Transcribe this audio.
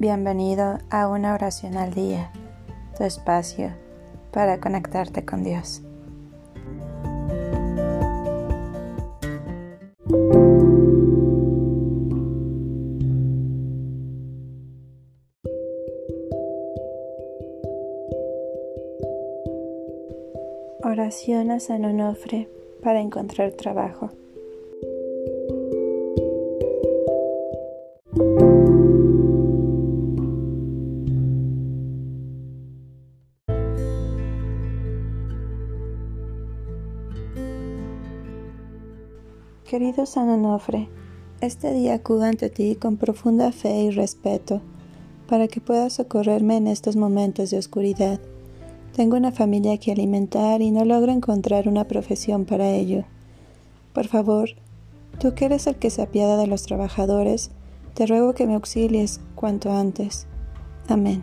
Bienvenido a una oración al día, tu espacio para conectarte con Dios. Oración a San Onofre para encontrar trabajo. Querido San Onofre, este día acudo ante ti con profunda fe y respeto, para que puedas socorrerme en estos momentos de oscuridad. Tengo una familia que alimentar y no logro encontrar una profesión para ello. Por favor, tú que eres el que se apiada de los trabajadores, te ruego que me auxilies cuanto antes. Amén.